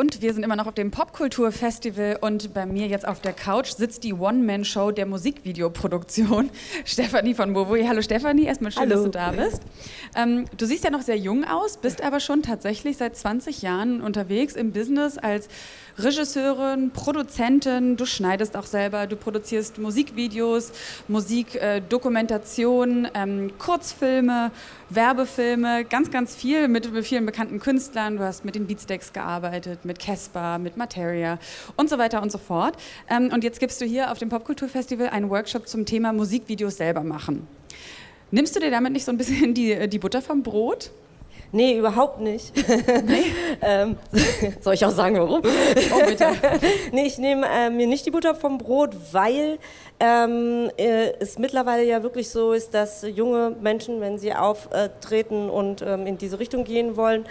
Und wir sind immer noch auf dem Popkulturfestival und bei mir jetzt auf der Couch sitzt die One-Man-Show der Musikvideoproduktion, Stefanie von Bovoy. Hallo Stefanie, erstmal schön, Hallo. dass du da bist. Ähm, du siehst ja noch sehr jung aus, bist aber schon tatsächlich seit 20 Jahren unterwegs im Business als Regisseurin, Produzentin. Du schneidest auch selber, du produzierst Musikvideos, Musikdokumentation, äh, ähm, Kurzfilme, Werbefilme, ganz, ganz viel mit, mit vielen bekannten Künstlern. Du hast mit den Beatsteaks gearbeitet, mit Casper, mit Materia und so weiter und so fort. Ähm, und jetzt gibst du hier auf dem Popkulturfestival einen Workshop zum Thema Musikvideos selber machen. Nimmst du dir damit nicht so ein bisschen die, die Butter vom Brot? Nee, überhaupt nicht. Nee? ähm, soll ich auch sagen, warum? Oh, bitte. nee, ich nehme äh, mir nicht die Butter vom Brot, weil ähm, äh, es mittlerweile ja wirklich so ist, dass junge Menschen, wenn sie auftreten und ähm, in diese Richtung gehen wollen,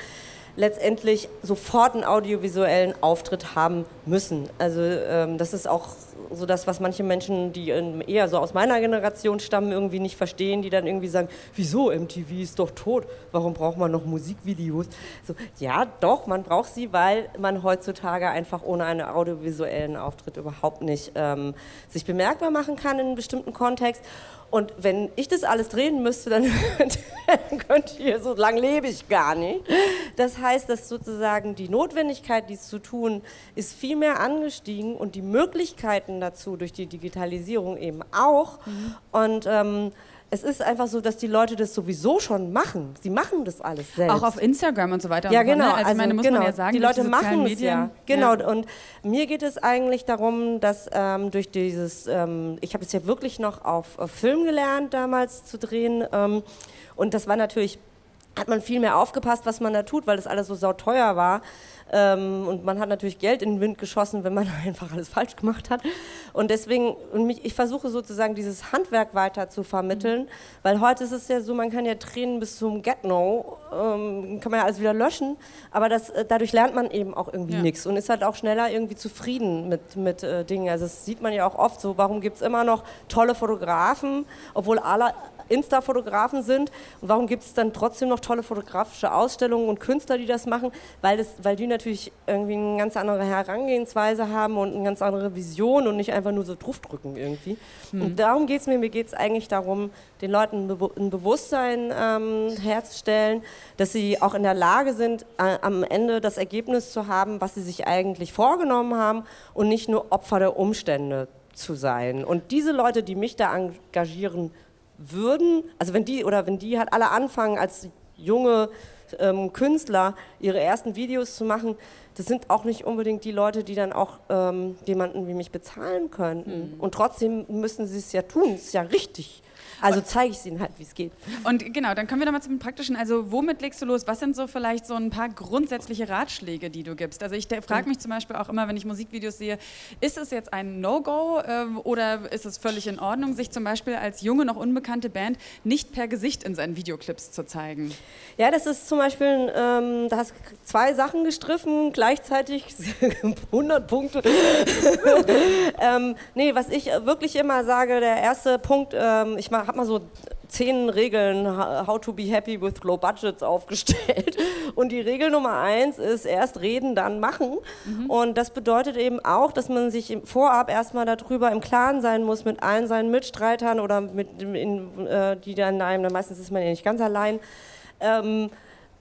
letztendlich sofort einen audiovisuellen Auftritt haben müssen. Also ähm, das ist auch so das, was manche Menschen, die eher so aus meiner Generation stammen, irgendwie nicht verstehen, die dann irgendwie sagen, wieso, MTV ist doch tot, warum braucht man noch Musikvideos? So, ja, doch, man braucht sie, weil man heutzutage einfach ohne einen audiovisuellen Auftritt überhaupt nicht ähm, sich bemerkbar machen kann in einem bestimmten Kontext. Und wenn ich das alles drehen müsste, dann, könnte ich, so lange lebe ich gar nicht. Das heißt, dass sozusagen die Notwendigkeit, dies zu tun, ist viel mehr angestiegen und die Möglichkeiten dazu durch die Digitalisierung eben auch. Mhm. Und ähm, es ist einfach so, dass die Leute das sowieso schon machen. Sie machen das alles selbst. Auch auf Instagram und so weiter. Ja, genau. So, ne? Also, also meine, muss genau. man ja sagen, die Leute machen es ja. Genau. Ja. Und mir geht es eigentlich darum, dass ähm, durch dieses, ähm, ich habe es ja wirklich noch auf, auf, Film gelernt damals zu drehen. Ähm, und das war natürlich, hat man viel mehr aufgepasst, was man da tut, weil das alles so sauteuer war. Ähm, und man hat natürlich Geld in den Wind geschossen, wenn man einfach alles falsch gemacht hat. Und deswegen, und mich, ich versuche sozusagen dieses Handwerk weiter zu vermitteln, mhm. weil heute ist es ja so, man kann ja Tränen bis zum Get-No, ähm, kann man ja alles wieder löschen, aber das, äh, dadurch lernt man eben auch irgendwie ja. nichts und ist halt auch schneller irgendwie zufrieden mit, mit äh, Dingen. Also das sieht man ja auch oft so, warum gibt es immer noch tolle Fotografen, obwohl alle Insta-Fotografen sind. Und warum gibt es dann trotzdem noch tolle fotografische Ausstellungen und Künstler, die das machen? Weil, das, weil die natürlich irgendwie eine ganz andere Herangehensweise haben und eine ganz andere Vision und nicht einfach nur so draufdrücken irgendwie. Mhm. Und darum geht es mir. Mir geht es eigentlich darum, den Leuten ein Bewusstsein ähm, herzustellen, dass sie auch in der Lage sind, äh, am Ende das Ergebnis zu haben, was sie sich eigentlich vorgenommen haben und nicht nur Opfer der Umstände zu sein. Und diese Leute, die mich da engagieren würden, also wenn die oder wenn die halt alle anfangen als junge ähm, Künstler ihre ersten Videos zu machen, das sind auch nicht unbedingt die Leute, die dann auch ähm, jemanden wie mich bezahlen könnten. Mhm. Und trotzdem müssen sie es ja tun, es ist ja richtig. Also zeige ich ihnen halt, wie es geht. Und genau, dann kommen wir nochmal zum Praktischen. Also womit legst du los? Was sind so vielleicht so ein paar grundsätzliche Ratschläge, die du gibst? Also ich frage mich zum Beispiel auch immer, wenn ich Musikvideos sehe, ist es jetzt ein No-Go äh, oder ist es völlig in Ordnung, sich zum Beispiel als junge, noch unbekannte Band nicht per Gesicht in seinen Videoclips zu zeigen? Ja, das ist zum Beispiel, ähm, da hast zwei Sachen gestriffen, gleichzeitig 100 Punkte. ähm, nee, was ich wirklich immer sage, der erste Punkt, ähm, ich mache habe mal so zehn Regeln How to be happy with low budgets aufgestellt. Und die Regel Nummer eins ist erst reden, dann machen. Mhm. Und das bedeutet eben auch, dass man sich vorab erstmal darüber im Klaren sein muss mit allen seinen Mitstreitern oder mit, in, äh, die dann einem, meistens ist man ja nicht ganz allein. Ähm,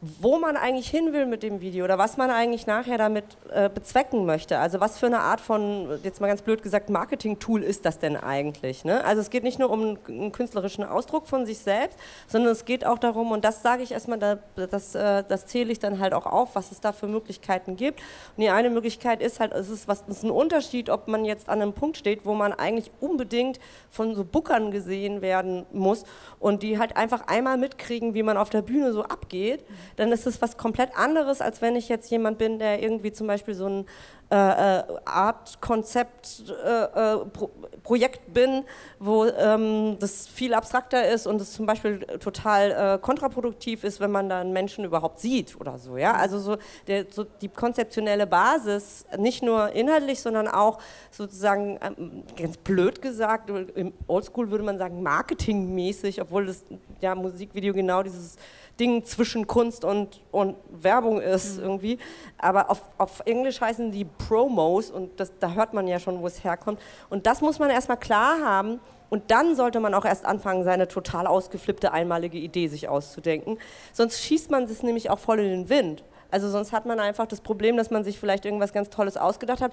wo man eigentlich hin will mit dem Video oder was man eigentlich nachher damit äh, bezwecken möchte. Also was für eine Art von, jetzt mal ganz blöd gesagt, Marketing-Tool ist das denn eigentlich? Ne? Also es geht nicht nur um einen künstlerischen Ausdruck von sich selbst, sondern es geht auch darum, und das sage ich erstmal, da, das, äh, das zähle ich dann halt auch auf, was es da für Möglichkeiten gibt. Und die eine Möglichkeit ist halt, es ist, was, es ist ein Unterschied, ob man jetzt an einem Punkt steht, wo man eigentlich unbedingt von so Bookern gesehen werden muss und die halt einfach einmal mitkriegen, wie man auf der Bühne so abgeht dann ist es was komplett anderes, als wenn ich jetzt jemand bin, der irgendwie zum Beispiel so ein äh, äh Art-Konzept-Projekt äh, bin, wo ähm, das viel abstrakter ist und es zum Beispiel total äh, kontraproduktiv ist, wenn man dann Menschen überhaupt sieht oder so. Ja? Also so, der, so die konzeptionelle Basis, nicht nur inhaltlich, sondern auch sozusagen, ähm, ganz blöd gesagt, im Oldschool würde man sagen marketingmäßig, obwohl das ja, Musikvideo genau dieses Ding zwischen Kunst und, und Werbung ist mhm. irgendwie. Aber auf, auf Englisch heißen die Promos und das, da hört man ja schon, wo es herkommt. Und das muss man erstmal klar haben. Und dann sollte man auch erst anfangen, seine total ausgeflippte einmalige Idee sich auszudenken. Sonst schießt man es nämlich auch voll in den Wind. Also sonst hat man einfach das Problem, dass man sich vielleicht irgendwas ganz Tolles ausgedacht hat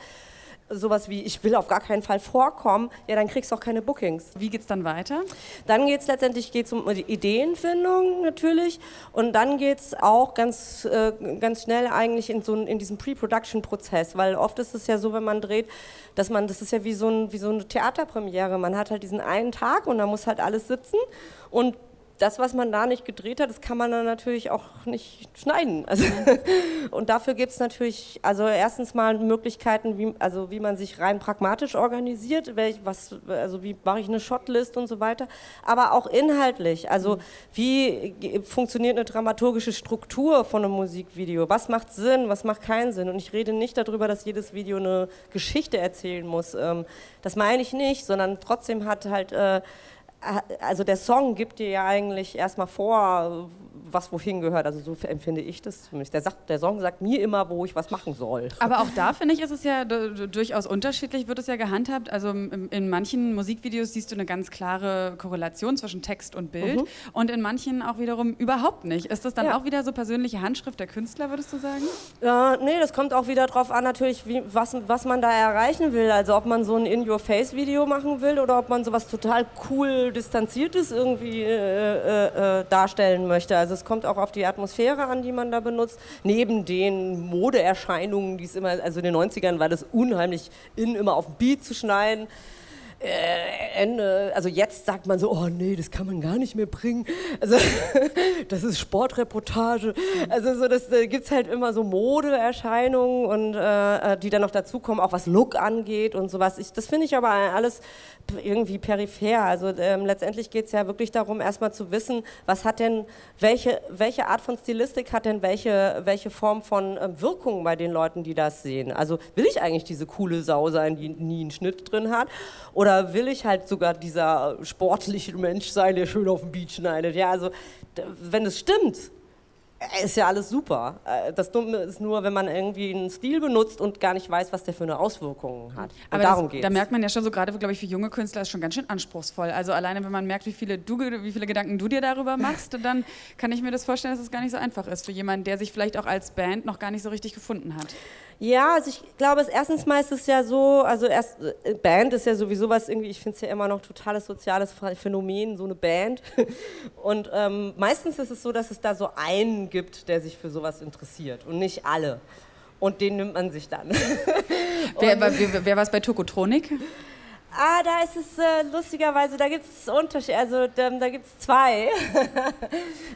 sowas wie, ich will auf gar keinen Fall vorkommen, ja, dann kriegst du auch keine Bookings. Wie geht es dann weiter? Dann geht es letztendlich geht's um die Ideenfindung natürlich und dann geht es auch ganz, äh, ganz schnell eigentlich in, so, in diesen Pre-Production-Prozess, weil oft ist es ja so, wenn man dreht, dass man, das ist ja wie so, ein, wie so eine Theaterpremiere, man hat halt diesen einen Tag und da muss halt alles sitzen und das, was man da nicht gedreht hat, das kann man dann natürlich auch nicht schneiden. Also, und dafür gibt es natürlich, also erstens mal Möglichkeiten, wie, also wie man sich rein pragmatisch organisiert, welch, was, also wie mache ich eine Shotlist und so weiter, aber auch inhaltlich. Also wie funktioniert eine dramaturgische Struktur von einem Musikvideo? Was macht Sinn, was macht keinen Sinn? Und ich rede nicht darüber, dass jedes Video eine Geschichte erzählen muss. Ähm, das meine ich nicht, sondern trotzdem hat halt äh, also der Song gibt dir ja eigentlich erstmal vor, was wohin gehört. Also so empfinde ich das zumindest. Der, sagt, der Song sagt mir immer, wo ich was machen soll. Aber auch da finde ich, ist es ja durchaus unterschiedlich, wird es ja gehandhabt. Also in manchen Musikvideos siehst du eine ganz klare Korrelation zwischen Text und Bild mhm. und in manchen auch wiederum überhaupt nicht. Ist das dann ja. auch wieder so persönliche Handschrift der Künstler, würdest du sagen? Ja, nee, das kommt auch wieder darauf an, natürlich, wie, was, was man da erreichen will. Also ob man so ein In-Your-Face-Video machen will oder ob man sowas total cool Distanziertes irgendwie äh, äh, äh, darstellen möchte. Also es kommt auch auf die Atmosphäre an, die man da benutzt. Neben den Modeerscheinungen, die es immer, also in den 90ern war das unheimlich in, immer auf Beat zu schneiden. Äh, Ende, also jetzt sagt man so, oh nee, das kann man gar nicht mehr bringen. Also das ist Sportreportage. Also so, das da gibt es halt immer so Modeerscheinungen und äh, äh, die dann noch dazukommen, auch was Look angeht und sowas. Ich, das finde ich aber alles irgendwie peripher. Also ähm, letztendlich geht es ja wirklich darum, erstmal zu wissen, was hat denn, welche, welche Art von Stilistik hat denn welche, welche Form von äh, Wirkung bei den Leuten, die das sehen. Also will ich eigentlich diese coole Sau sein, die nie einen Schnitt drin hat? Oder will ich halt sogar dieser sportliche Mensch sein, der schön auf dem Beach schneidet? Ja, also wenn es stimmt, ist ja alles super. Äh, das Dumme ist nur, wenn man irgendwie einen Stil benutzt und gar nicht weiß, was der für eine Auswirkung hat. Aber darum geht Da merkt man ja schon so, gerade glaube ich, für junge Künstler ist schon ganz schön anspruchsvoll. Also alleine, wenn man merkt, wie viele, du, wie viele Gedanken du dir darüber machst, dann kann ich mir das vorstellen, dass es gar nicht so einfach ist für jemanden, der sich vielleicht auch als Band noch gar nicht so richtig gefunden hat. Ja, also ich glaube, es erstens mal ist es ja so, also erst äh, Band ist ja sowieso was irgendwie, ich finde es ja immer noch totales soziales Phänomen, so eine Band. Und ähm, meistens ist es so, dass es da so einen gibt, der sich für sowas interessiert und nicht alle. Und den nimmt man sich dann. wer, wer, wer war es bei Tokotronik? Ah, da ist es äh, lustigerweise, da gibt es Unterschiede, also da, da gibt es zwei.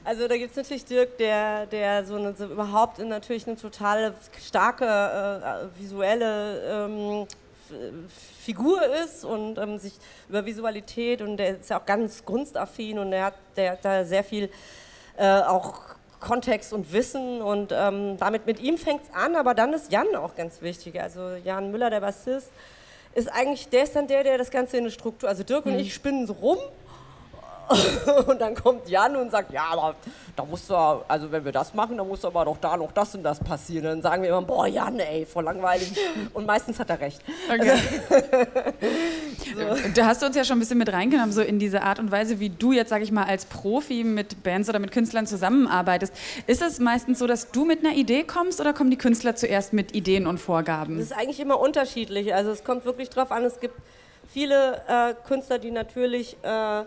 also da gibt es natürlich Dirk, der, der so, eine, so überhaupt natürlich eine total starke äh, visuelle ähm, Figur ist und ähm, sich über Visualität und der ist ja auch ganz kunstaffin und der hat, der hat da sehr viel äh, auch Kontext und Wissen und ähm, damit mit ihm fängt es an, aber dann ist Jan auch ganz wichtig. Also Jan Müller, der Bassist, ist eigentlich, der ist dann der, der das Ganze in eine Struktur, also Dirk mhm. und ich spinnen so rum und dann kommt Jan und sagt, ja, aber da muss doch, also wenn wir das machen, dann muss aber doch da noch das und das passieren. Dann sagen wir immer, boah, Jan, ey, voll langweilig. Und meistens hat er recht. Okay. so. Du hast uns ja schon ein bisschen mit reingenommen, so in diese Art und Weise, wie du jetzt, sag ich mal, als Profi mit Bands oder mit Künstlern zusammenarbeitest. Ist es meistens so, dass du mit einer Idee kommst oder kommen die Künstler zuerst mit Ideen und Vorgaben? Das ist eigentlich immer unterschiedlich. Also es kommt wirklich drauf an, es gibt viele äh, Künstler, die natürlich... Äh,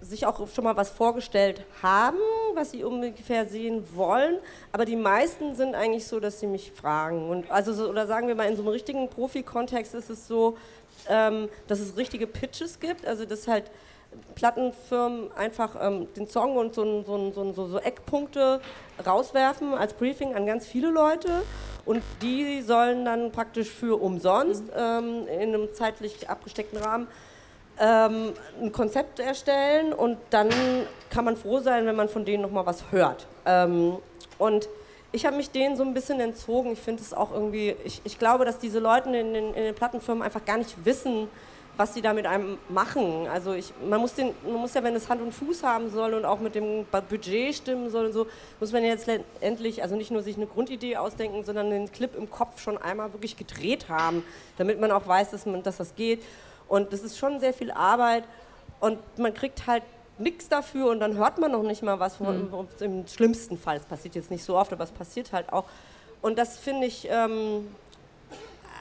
sich auch schon mal was vorgestellt haben, was sie ungefähr sehen wollen. Aber die meisten sind eigentlich so, dass sie mich fragen. Und also so, oder sagen wir mal, in so einem richtigen Profi-Kontext ist es so, ähm, dass es richtige Pitches gibt. Also dass halt Plattenfirmen einfach ähm, den Song und so, so, so, so, Eckpunkte rauswerfen als Briefing an ganz viele Leute. Und die sollen dann praktisch für umsonst ähm, in einem zeitlich abgesteckten Rahmen ähm, ein Konzept erstellen und dann kann man froh sein, wenn man von denen nochmal was hört. Ähm, und ich habe mich denen so ein bisschen entzogen. Ich finde es auch irgendwie, ich, ich glaube, dass diese Leute in den, in den Plattenfirmen einfach gar nicht wissen, was sie da mit einem machen. Also ich, man, muss den, man muss ja, wenn es Hand und Fuß haben soll und auch mit dem Budget stimmen soll und so, muss man jetzt endlich, also nicht nur sich eine Grundidee ausdenken, sondern den Clip im Kopf schon einmal wirklich gedreht haben, damit man auch weiß, dass, man, dass das geht. Und das ist schon sehr viel Arbeit und man kriegt halt nichts dafür und dann hört man noch nicht mal was. Von, mhm. Im schlimmsten Fall, es passiert jetzt nicht so oft, aber es passiert halt auch. Und das finde ich, ähm,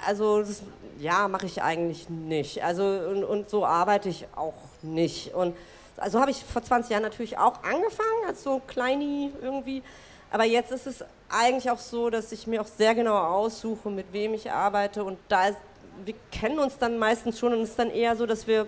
also das, ja, mache ich eigentlich nicht. Also und, und, so arbeite ich auch nicht. Und also habe ich vor 20 Jahren natürlich auch angefangen, als so Kleini irgendwie. Aber jetzt ist es eigentlich auch so, dass ich mir auch sehr genau aussuche, mit wem ich arbeite. Und da ist wir kennen uns dann meistens schon und es ist dann eher so, dass wir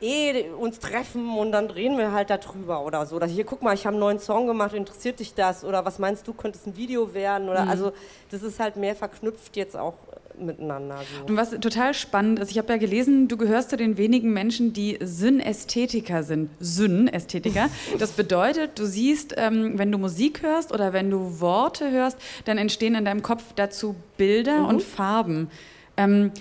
eh uns treffen und dann drehen wir halt darüber oder so. Oder hier, guck mal, ich habe einen neuen Song gemacht, interessiert dich das? Oder was meinst du, könnte es ein Video werden? Oder mhm. also das ist halt mehr verknüpft jetzt auch miteinander. So. Und was total spannend ist, ich habe ja gelesen, du gehörst zu den wenigen Menschen, die Synästhetiker sind. Synästhetiker. Das bedeutet, du siehst, ähm, wenn du Musik hörst oder wenn du Worte hörst, dann entstehen in deinem Kopf dazu Bilder mhm. und Farben. Ähm,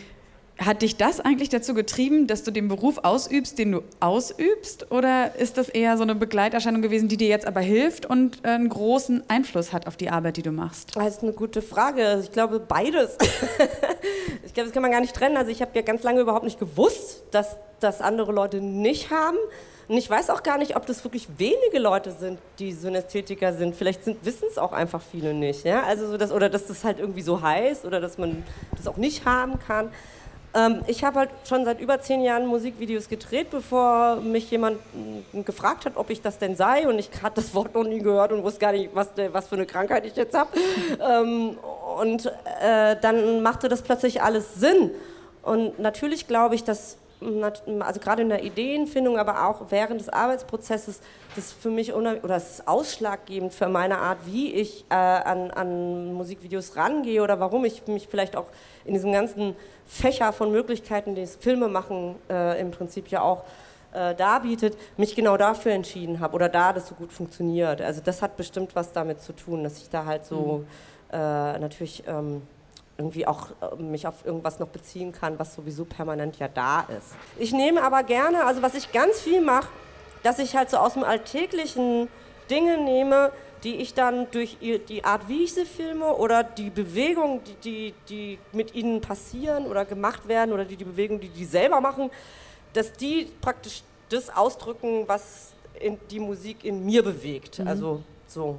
hat dich das eigentlich dazu getrieben, dass du den Beruf ausübst, den du ausübst? Oder ist das eher so eine Begleiterscheinung gewesen, die dir jetzt aber hilft und einen großen Einfluss hat auf die Arbeit, die du machst? Das ist eine gute Frage. Ich glaube, beides. ich glaube, das kann man gar nicht trennen. Also ich habe ja ganz lange überhaupt nicht gewusst, dass das andere Leute nicht haben. Und ich weiß auch gar nicht, ob das wirklich wenige Leute sind, die Synästhetiker sind. Vielleicht wissen es auch einfach viele nicht. Ja? Also so das, oder dass das halt irgendwie so heißt oder dass man das auch nicht haben kann. Ähm, ich habe halt schon seit über zehn Jahren Musikvideos gedreht, bevor mich jemand gefragt hat, ob ich das denn sei. Und ich hatte das Wort noch nie gehört und wusste gar nicht, was, was für eine Krankheit ich jetzt habe. ähm, und äh, dann machte das plötzlich alles Sinn. Und natürlich glaube ich, dass also gerade in der Ideenfindung, aber auch während des Arbeitsprozesses, das für mich oder das ist ausschlaggebend für meine Art, wie ich äh, an, an Musikvideos rangehe oder warum ich mich vielleicht auch in diesem ganzen Fächer von Möglichkeiten, die das Filmemachen äh, im Prinzip ja auch äh, darbietet, mich genau dafür entschieden habe oder da das so gut funktioniert. Also das hat bestimmt was damit zu tun, dass ich da halt so mhm. äh, natürlich ähm, irgendwie auch äh, mich auf irgendwas noch beziehen kann, was sowieso permanent ja da ist. Ich nehme aber gerne, also was ich ganz viel mache, dass ich halt so aus dem alltäglichen Dinge nehme, die ich dann durch die Art, wie ich sie filme oder die Bewegungen, die, die, die mit ihnen passieren oder gemacht werden oder die, die Bewegungen, die die selber machen, dass die praktisch das ausdrücken, was die Musik in mir bewegt. Mhm. Also so.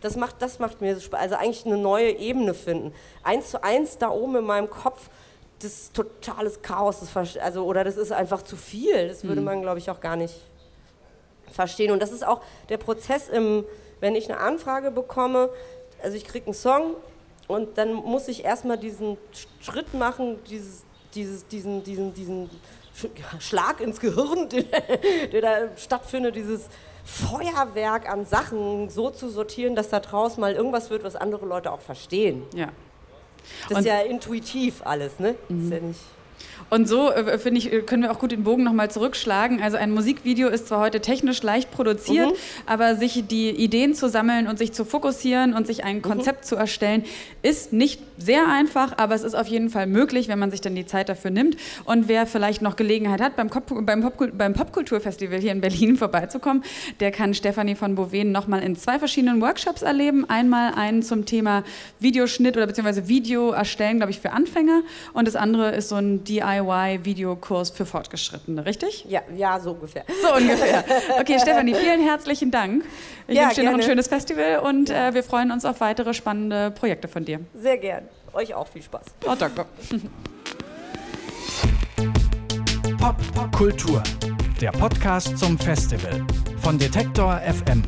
Das macht, das macht mir so Spaß. Also eigentlich eine neue Ebene finden. Eins zu eins da oben in meinem Kopf, das ist totales Chaos. Das also, oder das ist einfach zu viel. Das würde mhm. man, glaube ich, auch gar nicht verstehen. Und das ist auch der Prozess, im, wenn ich eine Anfrage bekomme. Also ich kriege einen Song und dann muss ich erstmal diesen Schritt machen, dieses, dieses, diesen, diesen, diesen Schlag ins Gehirn, der, der da stattfindet, dieses Feuerwerk an Sachen so zu sortieren, dass da draußen mal irgendwas wird, was andere Leute auch verstehen. Ja. Das ist ja intuitiv alles, ne? Mhm. Ist ja nicht und so, äh, finde ich, äh, können wir auch gut den Bogen nochmal zurückschlagen. Also ein Musikvideo ist zwar heute technisch leicht produziert, mhm. aber sich die Ideen zu sammeln und sich zu fokussieren und sich ein mhm. Konzept mhm. zu erstellen, ist nicht sehr einfach, aber es ist auf jeden Fall möglich, wenn man sich dann die Zeit dafür nimmt. Und wer vielleicht noch Gelegenheit hat, beim, Pop, beim, Pop, beim Popkulturfestival hier in Berlin vorbeizukommen, der kann Stefanie von Boven nochmal in zwei verschiedenen Workshops erleben. Einmal einen zum Thema Videoschnitt oder beziehungsweise Video erstellen, glaube ich, für Anfänger. Und das andere ist so ein DIY-Videokurs für Fortgeschrittene, richtig? Ja, ja, so ungefähr. So ungefähr. Okay, Stefanie, vielen herzlichen Dank. Ich ja, wünsche dir noch ein schönes Festival und äh, wir freuen uns auf weitere spannende Projekte von dir. Sehr gern. Euch auch viel Spaß. Oh, danke. Pop, Pop Kultur. Der Podcast zum Festival von Detektor FM.